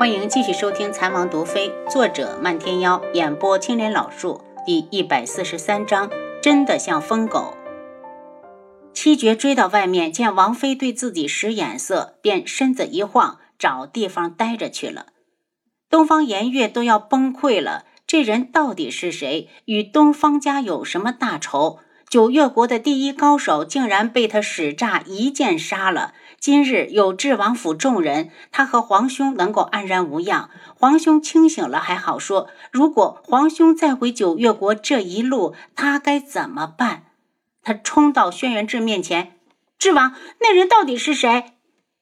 欢迎继续收听《残王毒妃》，作者漫天妖，演播青莲老树，第一百四十三章，真的像疯狗。七绝追到外面，见王妃对自己使眼色，便身子一晃，找地方待着去了。东方颜月都要崩溃了，这人到底是谁？与东方家有什么大仇？九月国的第一高手竟然被他使诈一剑杀了。今日有智王府众人，他和皇兄能够安然无恙。皇兄清醒了还好说，如果皇兄再回九月国这一路，他该怎么办？他冲到轩辕志面前：“智王，那人到底是谁？”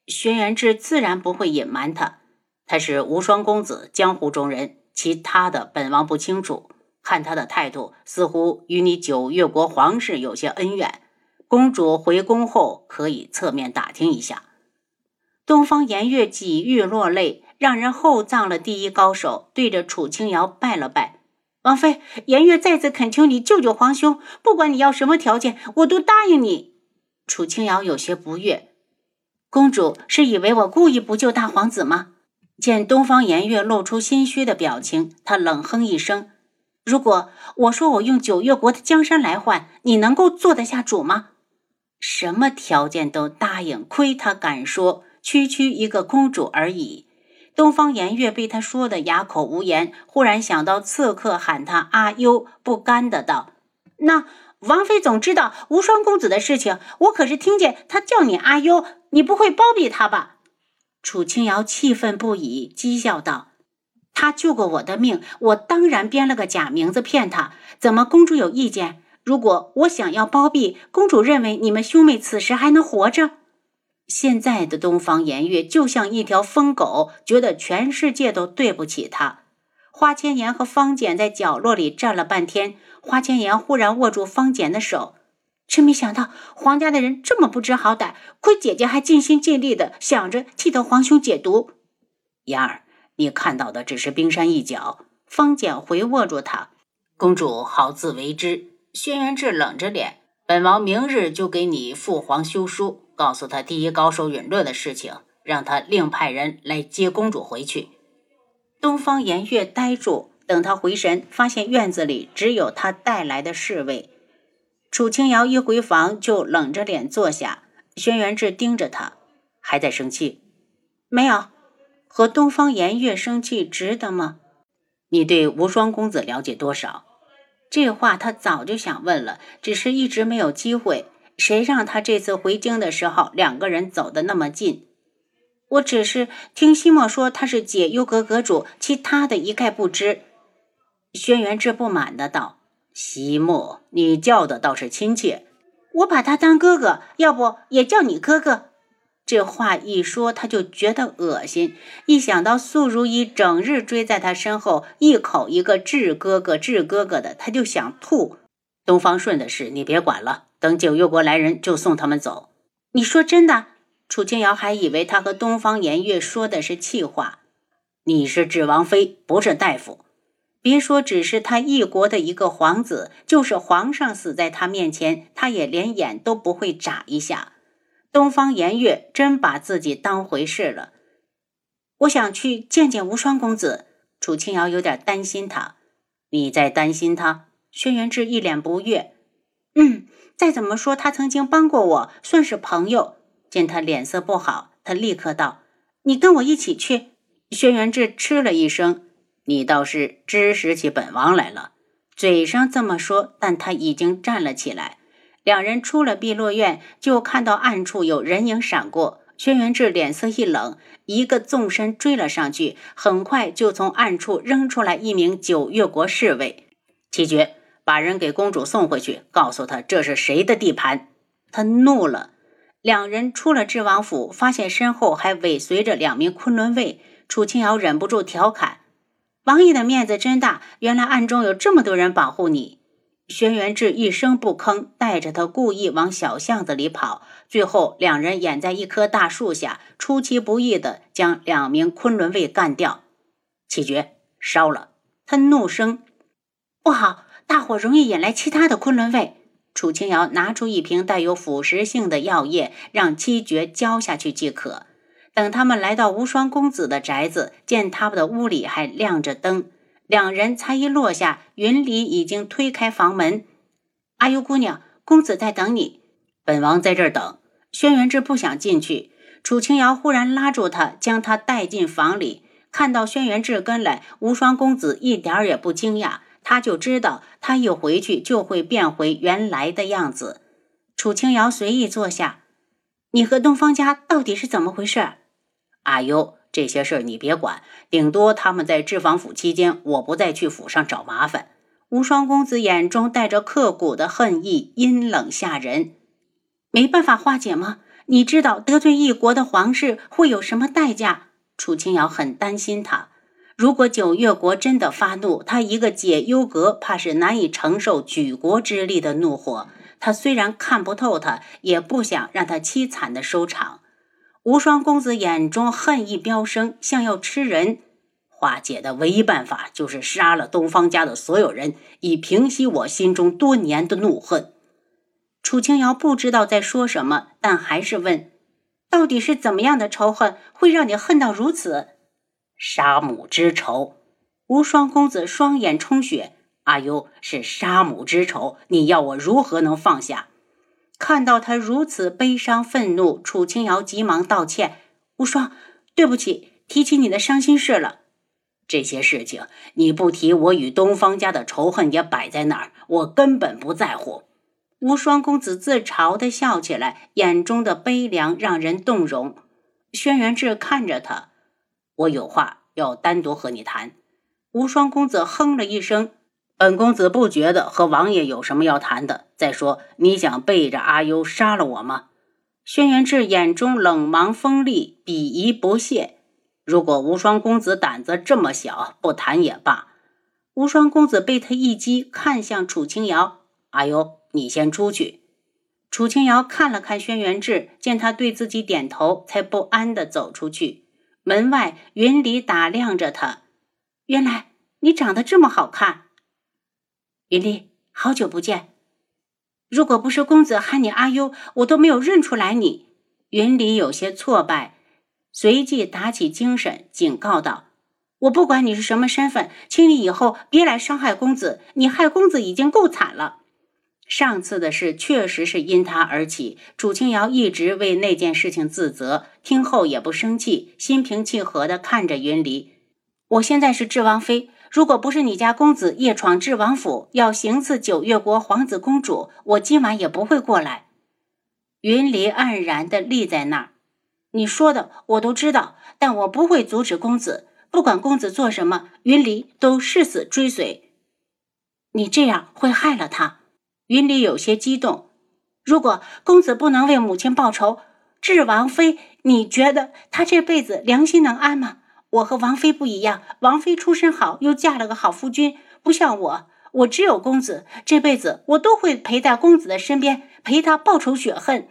轩辕志自然不会隐瞒他，他是无双公子，江湖中人，其他的本王不清楚。看他的态度，似乎与你九月国皇室有些恩怨。公主回宫后，可以侧面打听一下。东方颜月几欲落泪，让人厚葬了第一高手，对着楚清瑶拜了拜。王妃，颜月再次恳求你救救皇兄，不管你要什么条件，我都答应你。楚清瑶有些不悦，公主是以为我故意不救大皇子吗？见东方颜月露出心虚的表情，她冷哼一声。如果我说我用九月国的江山来换，你能够做得下主吗？什么条件都答应，亏他敢说，区区一个公主而已。东方颜月被他说的哑口无言，忽然想到刺客喊他阿优，不甘的道：“那王妃总知道无双公子的事情，我可是听见他叫你阿优，你不会包庇他吧？”楚清瑶气愤不已，讥笑道。他救过我的命，我当然编了个假名字骗他。怎么公主有意见？如果我想要包庇，公主认为你们兄妹此时还能活着？现在的东方颜月就像一条疯狗，觉得全世界都对不起他。花千颜和方简在角落里站了半天，花千颜忽然握住方简的手，真没想到皇家的人这么不知好歹，亏姐姐还尽心尽力的想着替他皇兄解毒。妍儿。你看到的只是冰山一角。方简回握住他，公主好自为之。轩辕志冷着脸，本王明日就给你父皇修书，告诉他第一高手陨落的事情，让他另派人来接公主回去。东方颜月呆住，等他回神，发现院子里只有他带来的侍卫。楚清瑶一回房就冷着脸坐下，轩辕志盯着他，还在生气？没有。和东方颜月生气值得吗？你对无双公子了解多少？这话他早就想问了，只是一直没有机会。谁让他这次回京的时候两个人走得那么近？我只是听西莫说他是解忧阁阁主，其他的一概不知。轩辕志不满的道：“西莫，你叫的倒是亲切。我把他当哥哥，要不也叫你哥哥。”这话一说，他就觉得恶心。一想到素如意整日追在他身后，一口一个“智哥哥，智哥哥”的，他就想吐。东方顺的事你别管了，等九月国来人就送他们走。你说真的？楚清瑶还以为他和东方颜月说的是气话。你是智王妃，不是大夫。别说只是他一国的一个皇子，就是皇上死在他面前，他也连眼都不会眨一下。东方颜月真把自己当回事了。我想去见见无双公子。楚清瑶有点担心他。你在担心他？轩辕志一脸不悦。嗯，再怎么说，他曾经帮过我，算是朋友。见他脸色不好，他立刻道：“你跟我一起去。”轩辕志嗤了一声：“你倒是支使起本王来了。”嘴上这么说，但他已经站了起来。两人出了碧落院，就看到暗处有人影闪过。轩辕志脸色一冷，一个纵身追了上去，很快就从暗处扔出来一名九月国侍卫。七绝，把人给公主送回去，告诉他这是谁的地盘。他怒了。两人出了智王府，发现身后还尾随着两名昆仑卫。楚清瑶忍不住调侃：“王爷的面子真大，原来暗中有这么多人保护你。”轩辕志一声不吭，带着他故意往小巷子里跑。最后，两人掩在一棵大树下，出其不意地将两名昆仑卫干掉。七绝，烧了！他怒声：“不好，大火容易引来其他的昆仑卫。”楚清瑶拿出一瓶带有腐蚀性的药液，让七绝浇下去即可。等他们来到无双公子的宅子，见他们的屋里还亮着灯，两人才一落下，云离已经推开房门：“阿尤姑娘，公子在等你。”本王在这儿等。轩辕志不想进去，楚清瑶忽然拉住他，将他带进房里。看到轩辕志跟来，无双公子一点也不惊讶，他就知道他一回去就会变回原来的样子。楚清瑶随意坐下：“你和东方家到底是怎么回事？”阿优，这些事儿你别管，顶多他们在治防府期间，我不再去府上找麻烦。无双公子眼中带着刻骨的恨意，阴冷吓人。没办法化解吗？你知道得罪一国的皇室会有什么代价？楚清瑶很担心他。如果九月国真的发怒，他一个解忧阁怕是难以承受举国之力的怒火。他虽然看不透他，也不想让他凄惨的收场。无双公子眼中恨意飙升，像要吃人。化解的唯一办法就是杀了东方家的所有人，以平息我心中多年的怒恨。楚清瑶不知道在说什么，但还是问。到底是怎么样的仇恨会让你恨到如此？杀母之仇！无双公子双眼充血。阿优是杀母之仇，你要我如何能放下？看到他如此悲伤愤怒，楚清瑶急忙道歉：“无双，对不起，提起你的伤心事了。这些事情你不提，我与东方家的仇恨也摆在那儿，我根本不在乎。”无双公子自嘲地笑起来，眼中的悲凉让人动容。轩辕志看着他，我有话要单独和你谈。无双公子哼了一声，本公子不觉得和王爷有什么要谈的。再说，你想背着阿优杀了我吗？轩辕志眼中冷芒锋利，鄙夷不屑。如果无双公子胆子这么小，不谈也罢。无双公子被他一击，看向楚清瑶，阿优。你先出去。楚清瑶看了看轩辕志，见他对自己点头，才不安地走出去。门外，云离打量着他。原来你长得这么好看。云离，好久不见。如果不是公子喊你阿优，我都没有认出来你。云离有些挫败，随即打起精神，警告道：“我不管你是什么身份，请你以后别来伤害公子。你害公子已经够惨了。”上次的事确实是因他而起，楚清瑶一直为那件事情自责，听后也不生气，心平气和地看着云离。我现在是智王妃，如果不是你家公子夜闯智王府，要行刺九月国皇子公主，我今晚也不会过来。云离黯然地立在那儿。你说的我都知道，但我不会阻止公子，不管公子做什么，云离都誓死追随。你这样会害了他。云里有些激动。如果公子不能为母亲报仇，智王妃，你觉得他这辈子良心能安吗？我和王妃不一样，王妃出身好，又嫁了个好夫君，不像我，我只有公子，这辈子我都会陪在公子的身边，陪他报仇雪恨。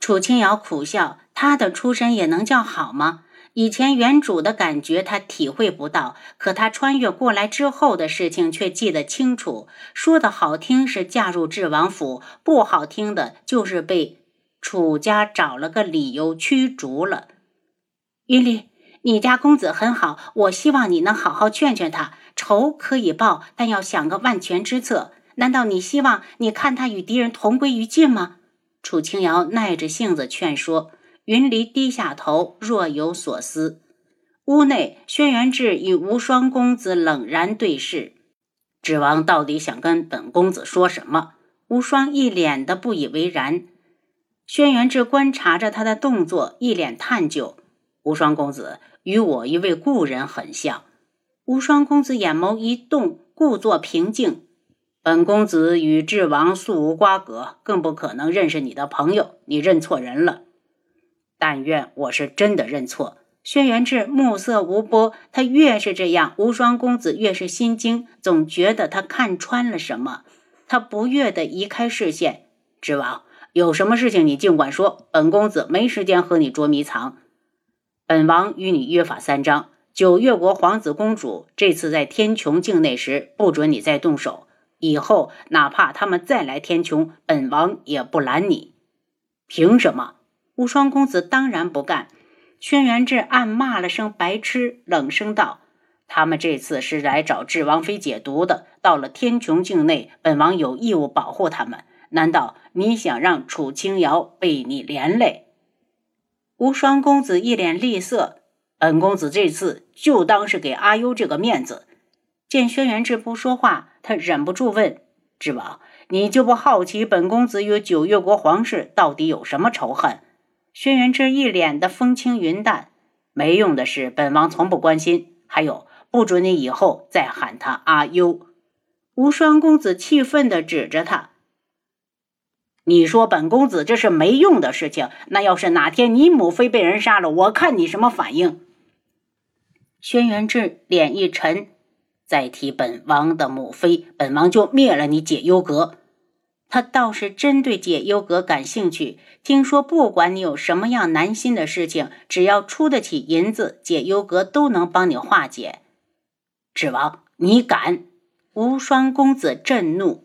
楚清瑶苦笑，她的出身也能叫好吗？以前原主的感觉他体会不到，可他穿越过来之后的事情却记得清楚。说的好听是嫁入智王府，不好听的就是被楚家找了个理由驱逐了。云离，你家公子很好，我希望你能好好劝劝他。仇可以报，但要想个万全之策。难道你希望你看他与敌人同归于尽吗？楚清瑶耐着性子劝说。云离低下头，若有所思。屋内，轩辕志与无双公子冷然对视。智王到底想跟本公子说什么？无双一脸的不以为然。轩辕志观察着他的动作，一脸探究。无双公子与我一位故人很像。无双公子眼眸一动，故作平静。本公子与智王素无瓜葛，更不可能认识你的朋友。你认错人了。但愿我是真的认错。轩辕志目色无波，他越是这样，无双公子越是心惊，总觉得他看穿了什么。他不悦地移开视线。智王，有什么事情你尽管说，本公子没时间和你捉迷藏。本王与你约法三章：九月国皇子公主这次在天穹境内时，不准你再动手。以后哪怕他们再来天穹，本王也不拦你。凭什么？无双公子当然不干。轩辕志暗骂了声白痴，冷声道：“他们这次是来找智王妃解毒的。到了天穹境内，本王有义务保护他们。难道你想让楚清瑶被你连累？”无双公子一脸厉色：“本公子这次就当是给阿优这个面子。”见轩辕志不说话，他忍不住问：“智王，你就不好奇本公子与九月国皇室到底有什么仇恨？”轩辕志一脸的风轻云淡，没用的事，本王从不关心。还有，不准你以后再喊他阿优。无双公子气愤地指着他：“你说本公子这是没用的事情，那要是哪天你母妃被人杀了，我看你什么反应？”轩辕志脸一沉：“再提本王的母妃，本王就灭了你解忧阁。”他倒是真对解忧阁感兴趣。听说不管你有什么样难心的事情，只要出得起银子，解忧阁都能帮你化解。指王，你敢？无双公子震怒。